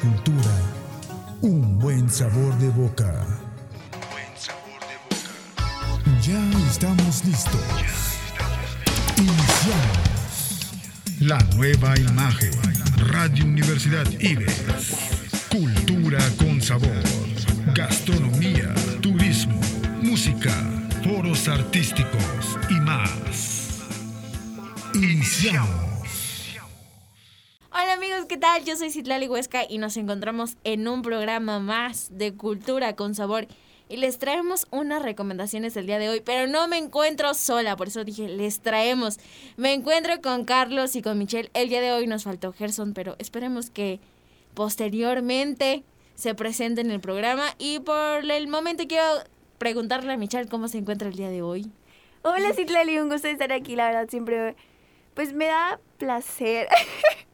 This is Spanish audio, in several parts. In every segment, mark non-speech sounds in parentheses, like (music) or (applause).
cultura, un buen sabor de boca. Ya estamos listos. Iniciamos. La nueva imagen. Radio Universidad Ives. Cultura con sabor. Gastronomía, turismo, música, foros artísticos y más. Iniciamos. Hola amigos, ¿qué tal? Yo soy Citlali Huesca y nos encontramos en un programa más de Cultura con Sabor. Y les traemos unas recomendaciones el día de hoy, pero no me encuentro sola, por eso dije, les traemos. Me encuentro con Carlos y con Michelle. El día de hoy nos faltó Gerson, pero esperemos que posteriormente se presente en el programa. Y por el momento quiero preguntarle a Michelle cómo se encuentra el día de hoy. Hola Citlali, un gusto estar aquí, la verdad siempre, pues me da placer (laughs)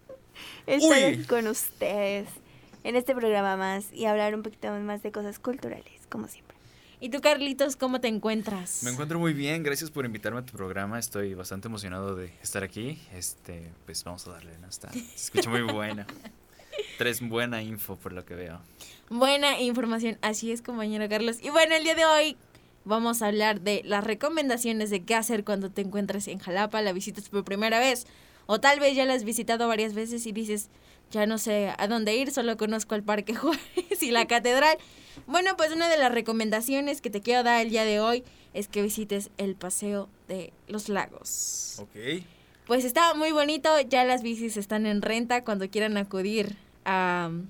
estar aquí con ustedes en este programa más y hablar un poquito más de cosas culturales, como siempre. ¿Y tú, Carlitos, cómo te encuentras? Me encuentro muy bien, gracias por invitarme a tu programa. Estoy bastante emocionado de estar aquí. Este, pues vamos a darle, ¿no? Está, se escucha muy buena. (laughs) Tres buena info por lo que veo. Buena información, así es, compañero Carlos. Y bueno, el día de hoy vamos a hablar de las recomendaciones de qué hacer cuando te encuentres en Jalapa, la visitas por primera vez. O tal vez ya la has visitado varias veces y dices, ya no sé a dónde ir, solo conozco el Parque (laughs) Juárez y la Catedral. Bueno, pues una de las recomendaciones que te quiero dar el día de hoy es que visites el Paseo de los Lagos. Ok. Pues está muy bonito, ya las bicis están en renta cuando quieran acudir a um,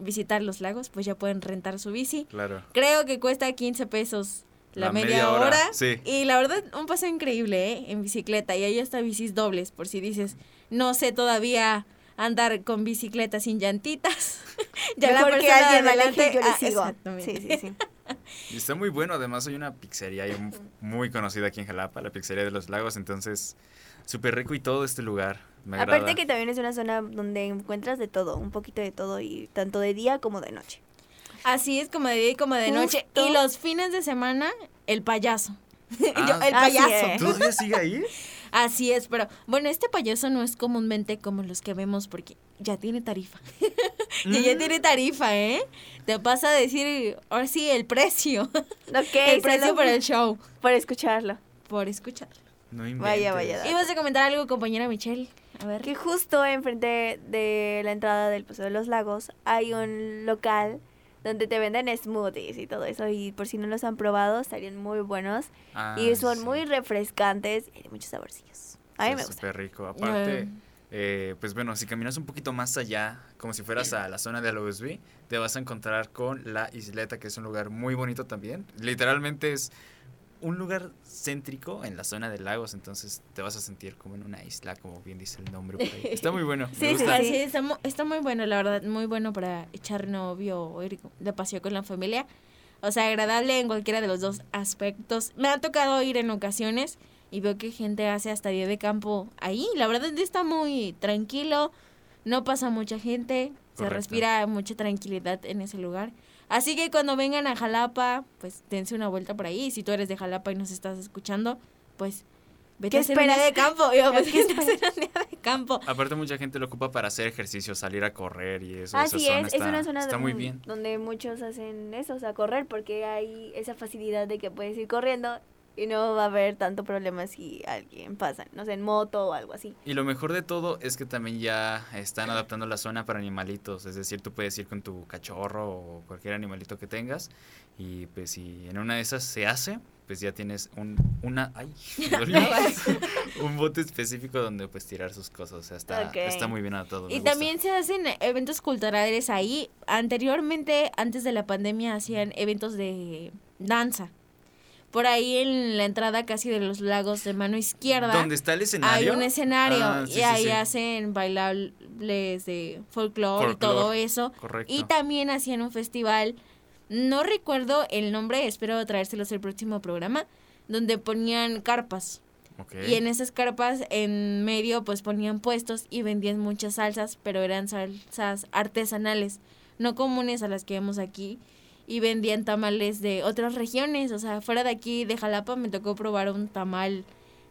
visitar los lagos, pues ya pueden rentar su bici. Claro. Creo que cuesta 15 pesos la, La media, media hora. hora, sí. Y la verdad, un paseo increíble, ¿eh? En bicicleta. Y ahí hasta bicis dobles, por si dices, no sé todavía andar con bicicleta sin llantitas. (laughs) ya Mejor que persona alguien de me aleje y yo le ah, sigo. exactamente. Sí, sí, sí. (laughs) Y está muy bueno, además hay una pizzería muy conocida aquí en Jalapa, la pizzería de los lagos, entonces súper rico y todo este lugar. Me agrada. Aparte que también es una zona donde encuentras de todo, un poquito de todo y tanto de día como de noche. Así es como de día y como de noche. Y los fines de semana, el payaso. Ah, (laughs) Yo, el payaso. ¿Todavía sigue ahí? (laughs) Así es, pero bueno, este payaso no es comúnmente como los que vemos porque ya tiene tarifa. (laughs) y ya tiene tarifa, ¿eh? Te pasa a decir, ahora sí, el precio. Ok, el precio por el show, por escucharlo. por escucharlo. No inventes. Vaya, vaya. ¿Ibas a comentar algo, compañera Michelle? A ver. Que justo enfrente de la entrada del Paseo de los Lagos hay un local donde te venden smoothies y todo eso. Y por si no los han probado, estarían muy buenos. Ah, y son sí. muy refrescantes y de muchos saborcillos. A mí me gusta. súper rico. Aparte, Eh. eh, pues bueno, si caminas un poquito más allá, como si fueras a la zona de OSB, te vas a encontrar con la isleta, que es un lugar muy bonito también. Literalmente es un lugar céntrico en la zona de lagos, entonces te vas a sentir como en una isla, como bien dice el nombre. por ahí. Está muy bueno. (laughs) Sí, sí, está, mu- está muy bueno, la verdad, muy bueno para echar novio o ir de paseo con la familia. O sea, agradable en cualquiera de los dos aspectos. Me ha tocado ir en ocasiones y veo que gente hace hasta día de campo ahí. La verdad está muy tranquilo, no pasa mucha gente, se respira mucha tranquilidad en ese lugar. Así que cuando vengan a Jalapa, pues dense una vuelta por ahí. Y si tú eres de Jalapa y nos estás escuchando, pues vete ¿Qué a hacer esperas? de campo. (laughs) Yo, pues, ¿Qué vete a hacer un día de campo. Aparte mucha gente lo ocupa para hacer ejercicio, salir a correr y eso. esa Así zona es, es está, una zona está muy bien. donde muchos hacen eso, o sea, correr, porque hay esa facilidad de que puedes ir corriendo y no va a haber tanto problema si alguien pasa, no sé, en moto o algo así. Y lo mejor de todo es que también ya están adaptando la zona para animalitos, es decir, tú puedes ir con tu cachorro o cualquier animalito que tengas y pues si en una de esas se hace, pues ya tienes un una ay, (laughs) (laughs) un bote específico donde pues tirar sus cosas, o sea, está, está muy bien adaptado. Y gusta. también se hacen eventos culturales ahí. Anteriormente, antes de la pandemia, hacían eventos de danza. Por ahí en la entrada casi de los lagos de mano izquierda ¿Dónde está el hay escenario? un escenario Ah, sí, y sí, ahí sí. hacen bailables de folclore y todo eso. Correcto. Y también hacían un festival, no recuerdo el nombre, espero traérselos el próximo programa, donde ponían carpas. Y en esas carpas en medio pues ponían puestos y vendían muchas salsas, pero eran salsas artesanales, no comunes a las que vemos aquí. Y vendían tamales de otras regiones, o sea, fuera de aquí de Jalapa me tocó probar un tamal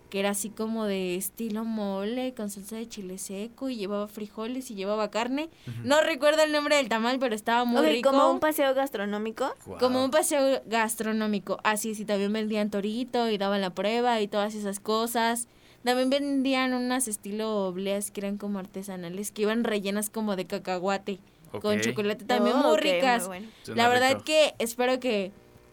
que era así como de estilo mole con salsa de chile seco y llevaba frijoles y llevaba carne. No recuerdo el nombre del tamal, pero estaba muy Ok, rico. como un paseo gastronómico. Como un paseo gastronómico. Así, sí, también vendían torito y daban la prueba y todas esas cosas. También vendían unas estilo obleas que eran como artesanales, que iban rellenas como de cacahuate, con chocolate también Oh, muy ricas. bueno. La verdad rico. que espero que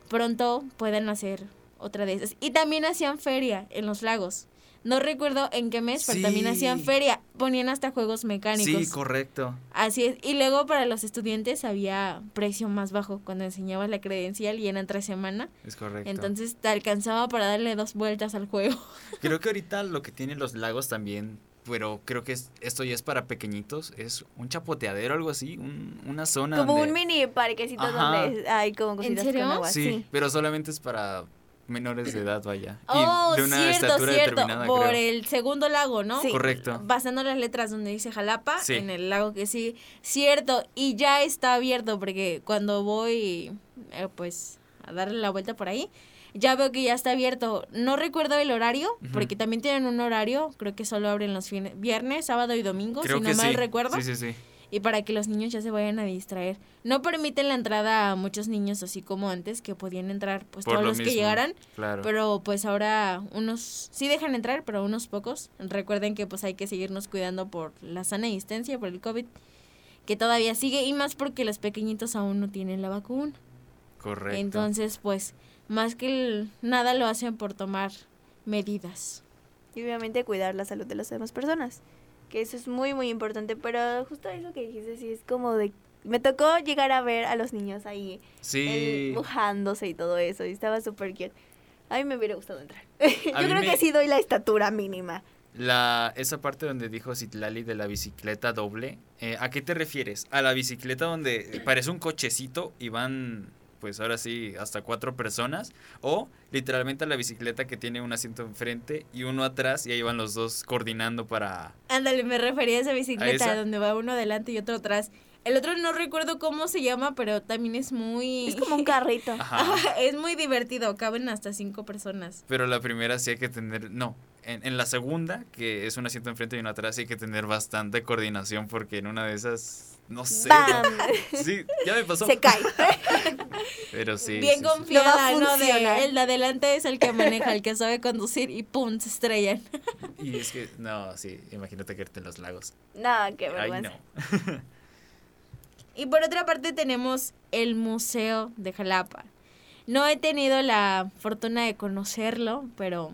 pronto puedan hacer otra de esas. Y también hacían feria en los lagos. No recuerdo en qué mes, pero también hacían feria. Ponían hasta juegos mecánicos. Sí, correcto. Así es. Y luego para los estudiantes había precio más bajo cuando enseñabas la credencial y eran tres semanas. Es correcto. Entonces te alcanzaba para darle dos vueltas al juego. Creo que ahorita lo que tienen los lagos también, pero creo que es- esto ya es para pequeñitos, es un chapoteadero, algo así, un- una zona Como donde- un mini parquecito Ajá. donde hay como cositas serio? con agua. Sí, Sí. pero solamente es para menores de edad, vaya. Y Oh, de una cierto, estatura cierto. determinada, Por creo. el segundo lago, ¿no? Sí. Correcto. Basando las letras donde dice Jalapa, Sí. en el lago que sí. Cierto, y ya está abierto porque cuando voy, eh, pues, a darle la vuelta por ahí, ya veo que ya está abierto. No recuerdo el horario, porque también tienen un horario, creo que solo abren los fines, viernes, sábado y domingo, Creo si no mal sí. recuerdo. Sí, sí, sí. Y para que los niños ya se vayan a distraer. No permiten la entrada a muchos niños así como antes, que podían entrar pues Por todos lo los que llegaran. Claro. Pero pues ahora unos sí dejan entrar, pero unos pocos. Recuerden que pues hay que seguirnos cuidando por la sana distancia, por el COVID, que todavía sigue y más porque los pequeñitos aún no tienen la vacuna. Correcto. Entonces pues más que el- nada lo hacen por tomar medidas. Y obviamente cuidar la salud de las demás personas. Que eso es muy, muy importante. Pero justo eso que dijiste, sí, es como de... Me tocó llegar a ver a los niños ahí sí. él mojándose y todo eso. Y estaba súper cute. A mí me hubiera gustado entrar. (laughs) Yo creo me- que sí doy la estatura mínima. La, esa parte donde dijo Citlali de la bicicleta doble, eh, ¿a qué te refieres? ¿A la bicicleta donde parece un cochecito y van, pues ahora sí, hasta cuatro personas? ¿O literalmente a la bicicleta que tiene un asiento enfrente y uno atrás y ahí van los dos coordinando para... Ándale, me refería a esa bicicleta esa? donde va uno adelante y otro atrás. El otro no recuerdo cómo se llama, pero también es muy... Es como un carrito. (laughs) Ajá. es muy divertido, caben hasta cinco personas. Pero la primera sí hay que tener, no, en, en la segunda, que es un asiento enfrente y uno atrás, sí hay que tener bastante coordinación porque en una de esas, no sé. ¡Bam! (laughs) Sí, ya me pasó. Se cae. (laughs) Pero sí. Bien sí, confiada, el de adelante es el que maneja, el que sabe conducir y ¡pum! se estrellan. (laughs) Y es que, no, sí, imagínate caerte en los lagos. No, qué Ay, vergüenza. no. Y por otra parte tenemos el Museo de Jalapa. No he tenido la fortuna de conocerlo, pero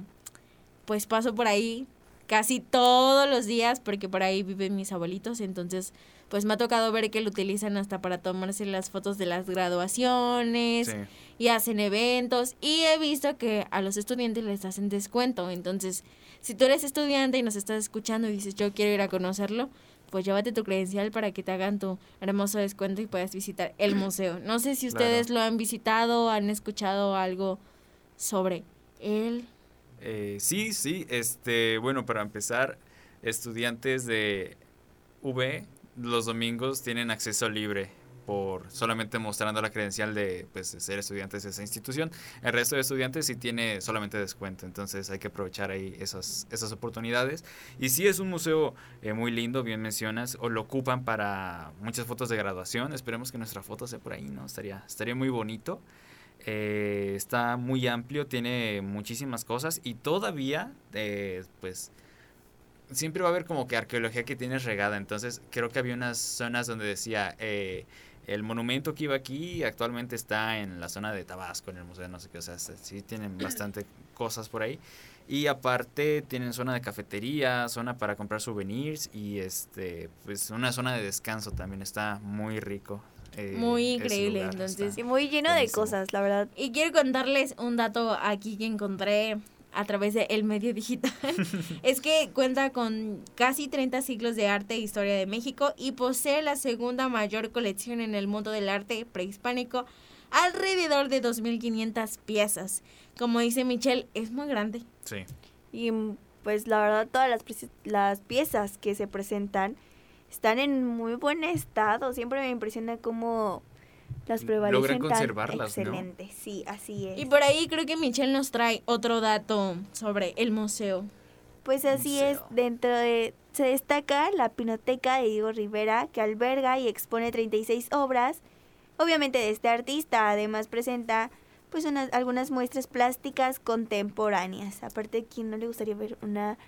pues paso por ahí casi todos los días porque por ahí viven mis abuelitos, entonces pues me ha tocado ver que lo utilizan hasta para tomarse las fotos de las graduaciones Sí. y hacen eventos y he visto que a los estudiantes les hacen descuento, entonces si tú eres estudiante y nos estás escuchando y dices yo quiero ir a conocerlo, pues llévate tu credencial para que te hagan tu hermoso descuento y puedas visitar el (clears throat) museo. No sé si Claro. ustedes lo han visitado, han escuchado algo sobre él. Eh, sí, sí, este, bueno, para empezar, estudiantes de V los domingos tienen acceso libre por solamente mostrando la credencial de pues, ser estudiantes de esa institución. El resto de estudiantes sí tiene solamente descuento, entonces hay que aprovechar ahí esas, esas oportunidades. Y sí es un museo eh, muy lindo, bien mencionas, o lo ocupan para muchas fotos de graduación. Esperemos que nuestra foto sea por ahí, ¿no? Estaría, estaría muy bonito. Eh, está muy amplio, tiene muchísimas cosas y todavía, eh, pues, siempre va a haber como que arqueología que tienes regada. Entonces, creo que había unas zonas donde decía, eh, el monumento que iba aquí actualmente está en la zona de Tabasco, en el museo, no sé qué, o sea, sí tienen bastante (clears throat) cosas por ahí. Y aparte tienen zona de cafetería, zona para comprar souvenirs y este, pues una zona de descanso también está muy rico. eh, Muy increíble, entonces. Y muy lleno de cosas, la verdad. Y quiero contarles un dato aquí que encontré a través de El Medio Digital. (laughs) es que cuenta con casi 30 siglos de arte e historia de México y posee la segunda mayor colección en el mundo del arte prehispánico, alrededor de 2.500 piezas. Como dice Michelle, es muy grande. Sí. Y mm, pues la verdad todas las, las piezas que se presentan están en muy buen estado. Siempre me impresiona cómo las logran prevalecen tan conservarlas, ¿no? excelente. Sí, así es. Y por ahí creo que Michelle nos trae otro dato sobre el museo. Pues así es, Museo. dentro de... Se destaca la Pinoteca de Diego Rivera, que alberga y expone 36 obras, obviamente de este artista. Además presenta pues unas, algunas muestras plásticas contemporáneas. Aparte, ¿quién no le gustaría ver una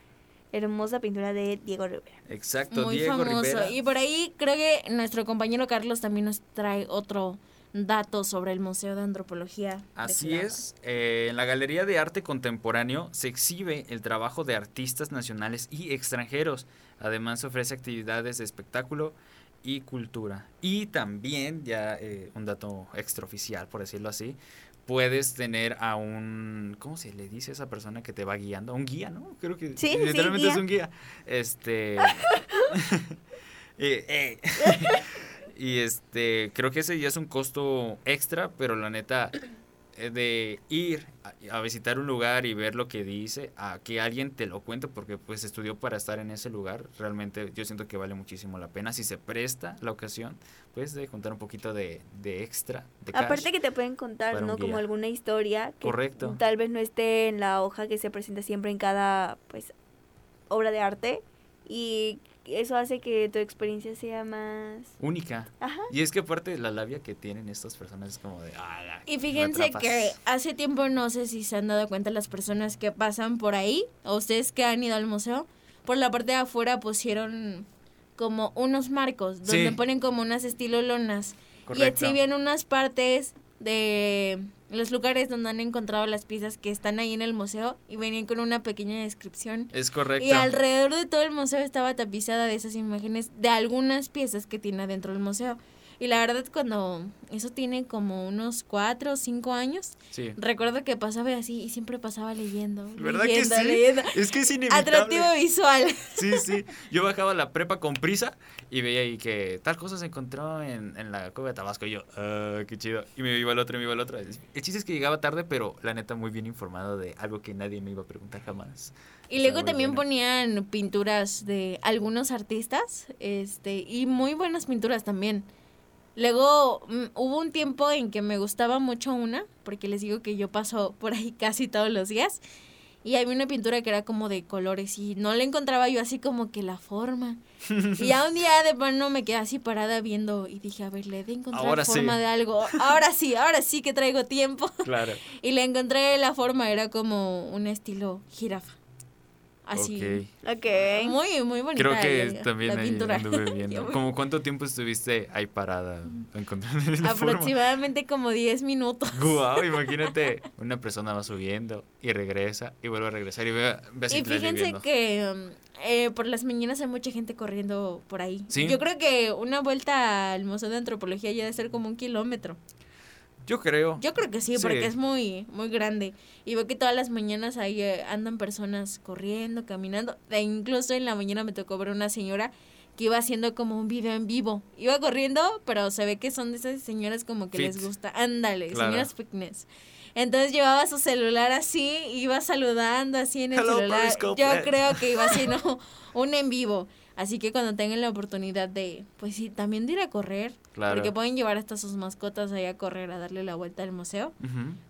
hermosa pintura de Diego Rivera? Exacto, Muy Diego famoso. Rivera. Y por ahí creo que nuestro compañero Carlos también nos trae otro dato sobre el Museo de Antropología. Así es, eh, en la Galería de Arte Contemporáneo se exhibe el trabajo de artistas nacionales y extranjeros. Además se ofrece actividades de espectáculo y cultura. Y también, ya eh, un dato extraoficial, por decirlo así, puedes tener a un, ¿cómo se le dice a esa persona que te va guiando? A un guía, ¿no? Creo que Sí, sí, literalmente es un guía. Este... (laughs) eh, eh. (laughs) Y este, creo que ese ya es un costo extra, pero la neta, de ir a, a visitar un lugar y ver lo que dice, a que alguien te lo cuente, porque pues estudió para estar en ese lugar, realmente yo siento que vale muchísimo la pena. Si se presta la ocasión, pues de contar un poquito de, de extra, de. Aparte que te pueden contar, ¿no? Como alguna historia que Correcto. tal vez no esté en la hoja que se presenta siempre en cada, pues, obra de arte. Y eso hace que tu experiencia sea más... Única. Ajá. Y es que aparte la labia que tienen estas personas es como de... "Ah, Y fíjense atrapas". que hace tiempo no sé si se han dado cuenta las personas que pasan por ahí, o ustedes que han ido al museo, por la parte de afuera pusieron como unos marcos, donde Sí. ponen como unas estilo lonas. Y Correcto. exhiben unas partes de los lugares donde han encontrado las piezas que están ahí en el museo y venían con una pequeña descripción. Es correcto. Y alrededor de todo el museo estaba tapizada de esas imágenes de algunas piezas que tiene adentro del museo. Y la verdad, cuando eso tiene como unos cuatro o cinco años, Sí. recuerdo que pasaba así y siempre pasaba leyendo. ¿Verdad que leyendo, sí? leyendo. Es que es inevitable. Atractivo visual. (laughs) Sí, sí. Yo bajaba la prepa con prisa y veía ahí que tal cosa se encontró en, en la cueva de Tabasco. Y yo, ah, qué chido. Y me iba al otro y me iba al otro. El chiste es que llegaba tarde, pero la neta muy bien informado de algo que nadie me iba a preguntar jamás. Y Estaba luego también ponían pinturas de algunos artistas, este, y muy buenas pinturas también. Luego mm, hubo un tiempo en que me gustaba mucho una, porque les digo que yo paso por ahí (laughs) casi todos los días, y había una pintura que era como de colores y no le encontraba yo así como que la forma. Y ya un día de plano me quedé así parada viendo y dije, a ver, le he de encontrar Ahora sí. forma de algo. Ahora sí, ahora sí que traigo tiempo. Claro. (laughs) Y le encontré la forma, era como un estilo jirafa. Así. Ok. Ok. Muy, muy bonita. Creo que la- también la ahí pintura. anduve (laughs) viendo. ¿Cómo cuánto tiempo estuviste ahí parada encontrando la forma? Aproximadamente como 10 minutos. (laughs) Guau, imagínate, una persona va subiendo y regresa y vuelve a regresar y ve, ve a Y fíjense que um, eh, por las mañanas hay mucha gente corriendo por ahí. ¿Sí? Yo creo que una vuelta al Museo de Antropología ya debe ser como un kilómetro. Yo creo. Yo creo que sí, Sí. porque es muy, muy grande. Y veo que todas las mañanas ahí eh, andan personas corriendo, caminando. E incluso en la mañana me tocó ver una señora que iba haciendo como un video en vivo. Iba corriendo, pero se ve que son de esas señoras como que les gusta. Ándale, Claro. señoras fitness. Entonces llevaba su celular así, iba saludando así en el Hello, celular. Yo creo que iba haciendo (laughs) un en vivo. Así que cuando tengan la oportunidad de, pues sí, también de ir a correr, Claro. porque pueden llevar hasta sus mascotas ahí a correr, a darle la vuelta al museo,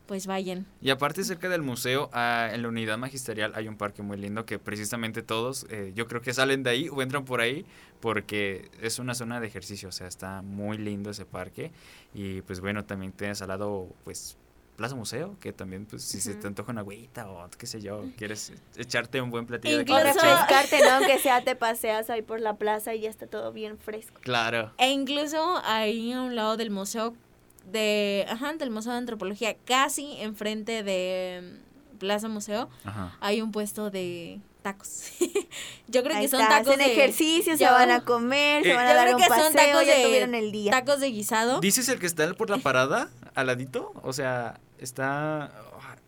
pues vayan. Y aparte cerca del museo, ah, en la unidad magisterial hay un parque muy lindo que precisamente todos, eh, yo creo que salen de ahí o entran por ahí porque es una zona de ejercicio, o sea, está muy lindo ese parque y pues bueno, también tienes al lado pues Plaza Museo, que también pues si se te antoja una agüita o qué sé yo, quieres echarte un buen platillo de Incluso- calabacín. (laughs) refrescarte, ¿no? Aunque sea te paseas ahí por la plaza y ya está todo bien fresco. Claro. E incluso ahí a un lado del museo de, ajá, del Museo de Antropología, casi enfrente de mm, Plaza Museo, Ajá. hay un puesto de tacos. (laughs) Yo creo Ahí que son está, tacos hacen de ejercicio, se Yo- van a comer, se Eh, van a dar un que son paseo, tacos ya de tuvieron el día. tacos de guisado. ¿Dices el que está por la parada, al ladito? O sea, está...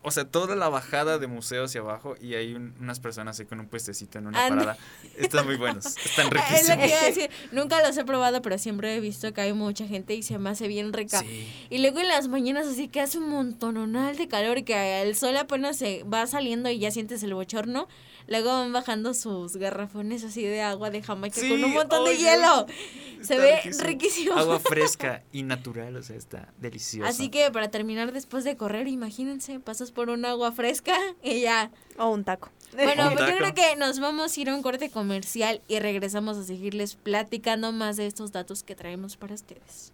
O sea, toda la bajada de museo hacia abajo y hay un- unas personas ahí con un puestecito en una parada. Están muy buenos, (laughs) están Es lo que riquísimos. iba a decir. Nunca los he probado, pero siempre he visto que hay mucha gente y se me hace bien rica. Sí. Y luego en las mañanas así que hace un montononal de calor y que el sol apenas se va saliendo y ya sientes el bochorno. Luego van bajando sus garrafones así de agua de Jamaica Sí, con un montón de hielo. Se Está ve riquísimo. riquísimo. Agua (laughs) fresca y natural, o sea, está delicioso. Así que para terminar después de correr, imagínense, pasas por un agua fresca y ya. O un taco. Bueno, Un pues yo creo que nos vamos a ir a un corte comercial y regresamos a seguirles platicando más de estos datos que traemos para ustedes.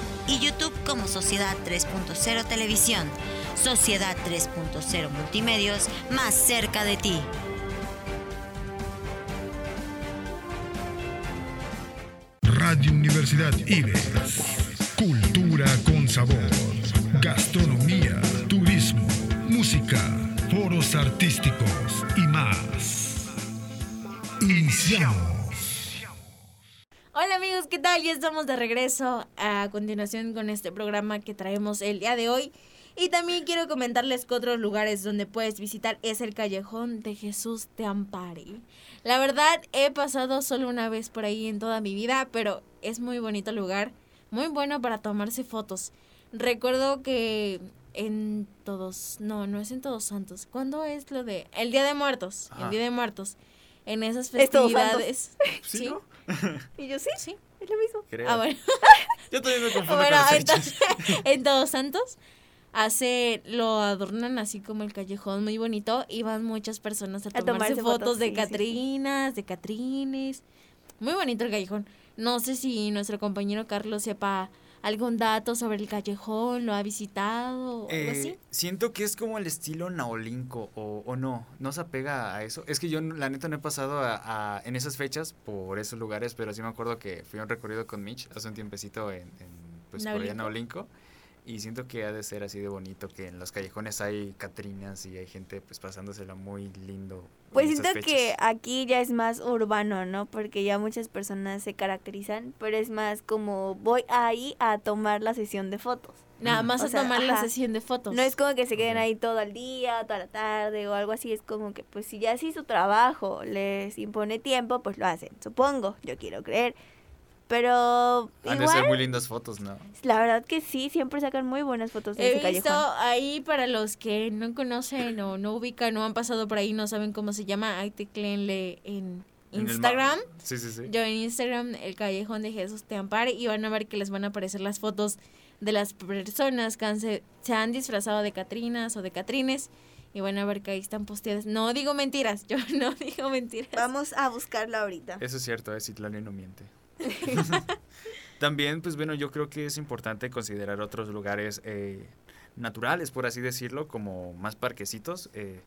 y YouTube como Sociedad 3.0 Televisión. Sociedad 3.0 Multimedios, más cerca de ti. Radio Universidad IBES. Cultura con sabor. Gastronomía, turismo, música, foros artísticos y más. Iniciamos. Hola amigos, ¿qué tal? Ya estamos de regreso a continuación con este programa que traemos el día de hoy. Y también quiero comentarles que otros lugares donde puedes visitar es el Callejón de Jesús de Ampare. La verdad, he pasado solo una vez por ahí en toda mi vida, pero es muy bonito el lugar, muy bueno para tomarse fotos. Recuerdo que en todos, no, no es en Todos Santos. ¿Cuándo es lo de el Día de Muertos? Ajá. El Día de Muertos. En esas Es Todos Santos. festividades. (laughs) ¿Sí, sí, no? (laughs) Y yo sí, sí. es lo mismo. Creo. Ah, bueno. Yo también me confundo Bueno, con las fechas. entonces, (laughs) en Todos Santos hace, lo adornan así como el callejón muy bonito y van muchas personas a, A tomarse, tomarse fotos, fotos, de sí, sí, sí. Catrinas, de Catrines. Muy bonito el callejón. No sé si nuestro compañero Carlos sepa algún dato sobre el callejón, lo ha visitado o algo Eh, así. siento que es como el estilo naolinco o, o no, no se apega a eso. Es que yo la neta no he pasado a, a- en esas fechas por esos lugares, pero sí me acuerdo que fui a un recorrido con Mitch hace un tiempecito en, en, pues por allá en Naolinco. Y siento que ha de ser así de bonito, que en los callejones hay catrinas y hay gente pues pasándosela muy lindo. Pues en siento que aquí ya es más urbano, ¿no? Porque ya muchas personas se caracterizan, pero es más como voy ahí a tomar la sesión de fotos. Nada más O a sea, tomar la sesión de fotos. No es como que se queden ahí todo el día, toda la tarde o algo así, es como que pues si ya sí su trabajo les impone tiempo, pues lo hacen, supongo, yo quiero creer. Pero Han de ser muy lindas fotos, ¿no? la verdad que sí, siempre sacan muy buenas fotos de He ese visto callejón. ahí para los que no conocen o no ubican o han pasado por ahí, no saben cómo se llama, ahí tecleenle en Instagram. Sí, sí, sí. Yo en Instagram, el Callejón de Jesús te ampare, y van a ver que les van a aparecer las fotos de las personas que han se, se han disfrazado de Catrinas o de Catrines. Y van a ver que ahí están posteadas. No digo mentiras, (laughs) yo no digo mentiras. Vamos a buscarla ahorita. Eso es cierto, es Citlali no miente. (laughs) También, pues bueno, yo creo que es importante considerar otros lugares eh, naturales, por así decirlo, como más parquecitos. eh,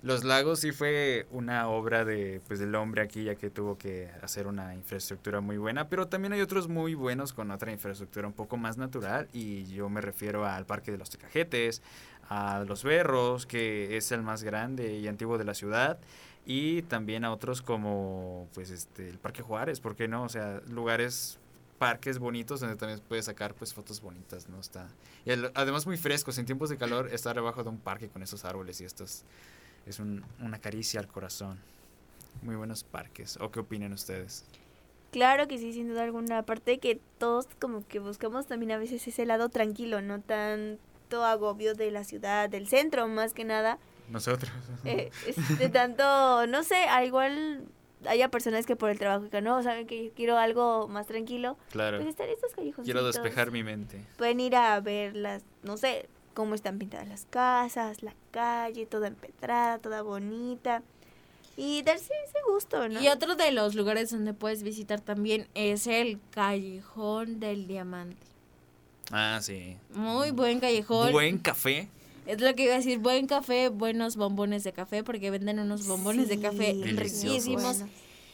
los lagos sí fue una obra de, pues, del hombre aquí, ya que tuvo que hacer una infraestructura muy buena, pero también hay otros muy buenos con otra infraestructura un poco más natural, y yo me refiero al Parque de los Tecajetes, a Los Berros, que es el más grande y antiguo de la ciudad, y también a otros como pues este el Parque Juárez, ¿por qué no? O sea, lugares parques bonitos donde también puedes sacar pues fotos bonitas, ¿no? Está y además muy frescos en tiempos de calor estar debajo de un parque con esos árboles y estos es un- una caricia al corazón. Muy buenos parques. ¿O qué opinan ustedes? Claro que sí, sin duda alguna. Aparte de que todos como que buscamos también a veces ese lado tranquilo, no tanto agobio de la ciudad, del centro más que nada. Nosotros. Eh, es de tanto, no sé, a igual haya personas que por el trabajo que no, saben que yo quiero algo más tranquilo. claro. Pues estar en estos callejones. Quiero despejar mi mente. Pueden ir a ver las, no sé, cómo están pintadas las casas, la calle, toda empedrada, toda bonita. Y darse ese gusto, ¿no? Y otro de los lugares donde puedes visitar también es el Callejón del Diamante. Ah, sí. Muy buen callejón. Buen café. Es lo que iba a decir, buen café, buenos bombones de café, porque venden unos bombones de Sí, café Deliciosos. riquísimos.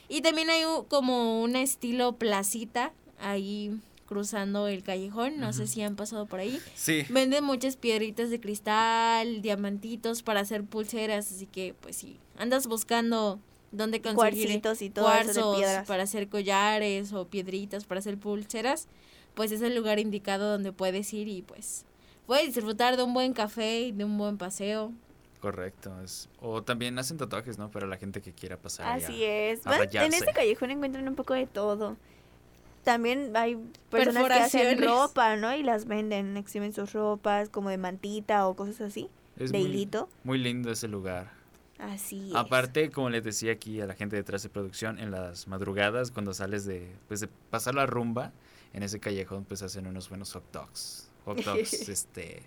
Y también hay un- como un estilo placita ahí cruzando el callejón, no sé si han pasado por ahí. Sí. Venden muchas piedritas de cristal, diamantitos para hacer pulseras, así que pues si andas buscando dónde conseguir Cuarcitos y todo eso de cuarzos piedras. para hacer collares o piedritas para hacer pulseras, pues es el lugar indicado donde puedes ir y pues puedes disfrutar de un buen café y de un buen paseo. Correcto. Es, o también hacen tatuajes, ¿no? Para la gente que quiera pasar. Así es. a en este callejón encuentran un poco de todo. También hay personas que hacen ropa, ¿no? Y las venden, exhiben sus ropas como de mantita o cosas así, Es de muy, hilito. muy lindo ese lugar. Así es. Aparte, como les decía aquí a la gente detrás de producción, en las madrugadas, cuando sales de, pues, de pasar la rumba, en ese callejón, pues hacen unos buenos hot dogs. Hot dogs, (laughs) este,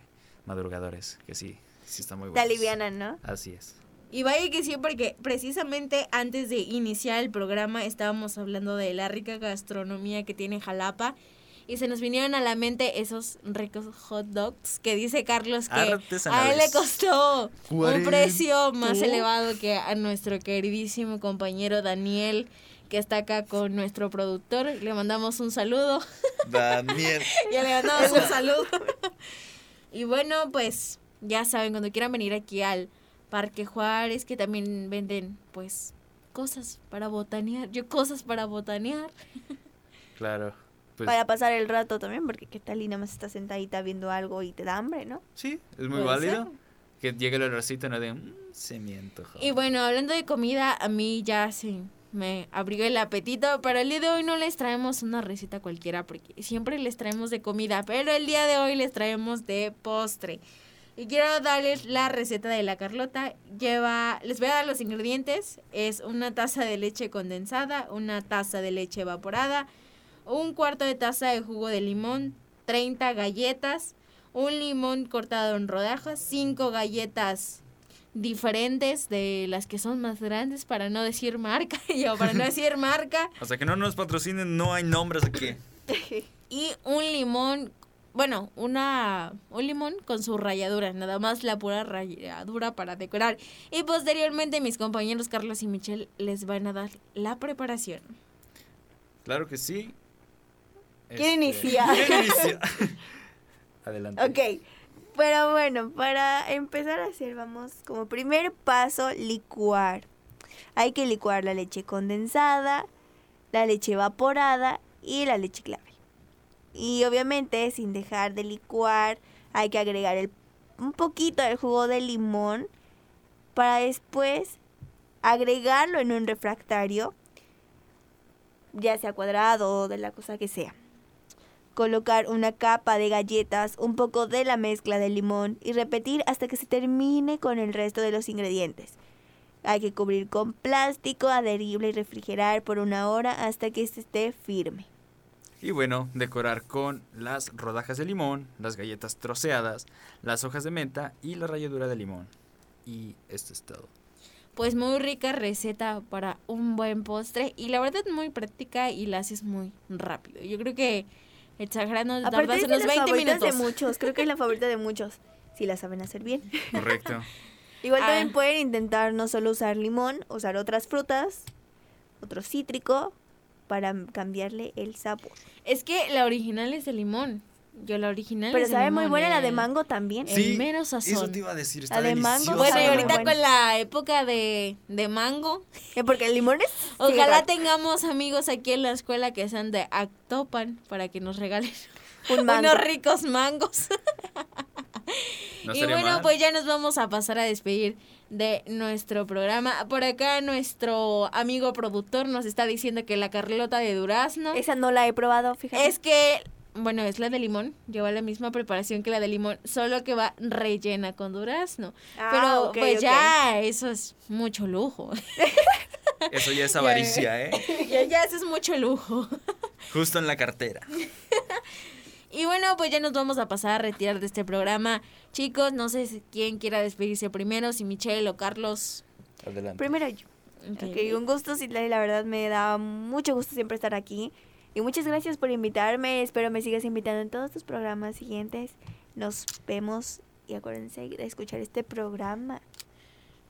madrugadores, que sí, sí están muy Te buenos. alivianan, ¿no? Así es. Y vaya que sí, porque precisamente antes de iniciar el programa estábamos hablando de la rica gastronomía que tiene Jalapa y se nos vinieron a la mente esos ricos hot dogs que dice Carlos que a él le costó un 40. precio más elevado que a nuestro queridísimo compañero Daniel que está acá con nuestro productor. Le mandamos un saludo. Daniel. (laughs) Ya le mandamos un saludo. y bueno, pues ya saben, cuando quieran venir aquí al Parque Juárez, que también venden pues cosas para botanear. Yo cosas para botanear. Claro. Pues, Para pasar el rato también, porque qué tal y nada más estás sentadita viendo algo y te da hambre, ¿no? sí, es muy válido. Que llegue el olorcito, ¿no? De, "Mm, se me antojó". Y bueno, hablando de comida, a mí ya se me abrió el apetito, pero el día de hoy no les traemos una receta cualquiera, porque siempre les traemos de comida, pero el día de hoy les traemos de postre. Y quiero darles la receta de la Carlota. Lleva, les voy a dar los ingredientes. Es una taza de leche condensada, una taza de leche evaporada, un cuarto de taza de jugo de limón, 30 galletas, un limón cortado en rodajas, 5 galletas diferentes de las que son más grandes para no decir marca, (laughs) yo para no (laughs) decir marca, Hasta que no nos patrocinen, no hay nombres aquí. (laughs) y un limón, bueno, una un limón con su ralladura, nada más la pura ralladura para decorar. Y posteriormente mis compañeros Carlos y Michelle les van a dar la preparación. Claro que sí. ¿Quién Este, inicia? ¿Quién inicia? Adelante. Ok. Pero bueno, para empezar a hacer, vamos como primer paso, licuar. Hay que licuar la leche condensada, la leche evaporada y la leche clave. Y obviamente, sin dejar de licuar, hay que agregar el, un poquito del jugo de limón para después agregarlo en un refractario, ya sea cuadrado o de la cosa que sea. Colocar una capa de galletas, un poco de la mezcla de limón y repetir hasta que se termine con el resto de los ingredientes. Hay que cubrir con plástico adherible y refrigerar por una hora hasta que este esté firme. Y bueno, decorar con las rodajas de limón, las galletas troceadas, las hojas de menta y la ralladura de limón. Y esto es todo. Pues muy rica receta para un buen postre y la verdad muy práctica y la haces muy rápido. Yo creo que exagerando Aparte tardas unos las 20 favoritas minutos. de muchos, creo que es la favorita de muchos, si la saben hacer bien. Correcto. (laughs) Igual Ah. también pueden intentar no solo usar limón, usar otras frutas, otro cítrico, para cambiarle el sabor. Es que la original es de limón. Yo la original Pero es de sabe muy buena la de mango también. El mero sazón. Eso te iba a decir, está La de mango deliciosa. Bueno, y ahorita con la época de, de mango, Eh, Porque el limón es... ojalá sí, tengamos amigos aquí en la escuela que sean de Actopan para que nos regalen un (laughs) mango. unos ricos mangos. No (laughs) y bueno, mal. pues ya nos vamos a pasar a despedir de nuestro programa. Por acá nuestro amigo productor nos está diciendo que la carlota de durazno Esa no la he probado, fíjate. es que, bueno, es la de limón, lleva la misma preparación que la de limón, solo que va rellena con durazno. Ah, Pero pues ya, eso es mucho lujo. (laughs) Eso ya es avaricia, ¿eh? (laughs) ya, ya, eso es mucho lujo. (laughs) Justo en la cartera. Y bueno, pues ya nos vamos a pasar a retirar de este programa. Chicos, no sé si- quién quiera despedirse primero, si Michelle o Carlos. Adelante. Primero yo. Ok. Ok, un gusto, Citlali, la verdad me da mucho gusto siempre estar aquí. Y muchas gracias por invitarme. Espero me sigas invitando en todos tus programas siguientes. Nos vemos y acuérdense de escuchar este programa.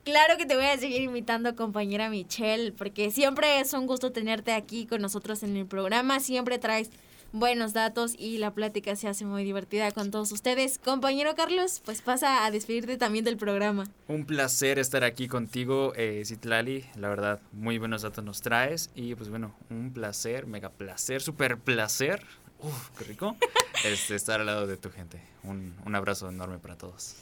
Claro que te voy a seguir invitando, compañera Michelle, porque siempre es un gusto tenerte aquí con nosotros en el programa. Siempre traes buenos datos y la plática se hace muy divertida con todos ustedes. Compañero Carlos, pues pasa a despedirte también del programa. Un placer estar aquí contigo, eh, Citlali. La verdad, muy buenos datos nos traes. Y pues bueno, un placer, mega placer, super placer. Uf, qué rico. (laughs) Este, estar al lado de tu gente. Un, un abrazo enorme para todos.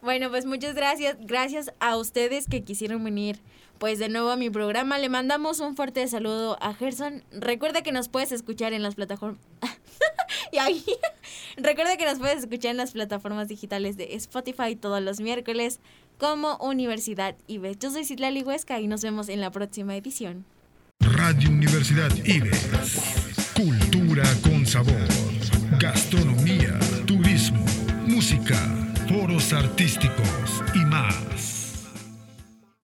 Bueno, pues muchas gracias. Gracias a ustedes que quisieron venir pues de nuevo a mi programa. Le mandamos un fuerte saludo a Gerson. Recuerda que nos puedes escuchar en las plataformas... (laughs) y ahí... (laughs) Recuerda que nos puedes escuchar en las plataformas digitales de Spotify todos los miércoles como Universidad IBES. Yo soy Citlali Huesca y nos vemos en la próxima edición. Radio Universidad Ives. Cultura con sabor. Gastronomía, turismo, música, foros artísticos.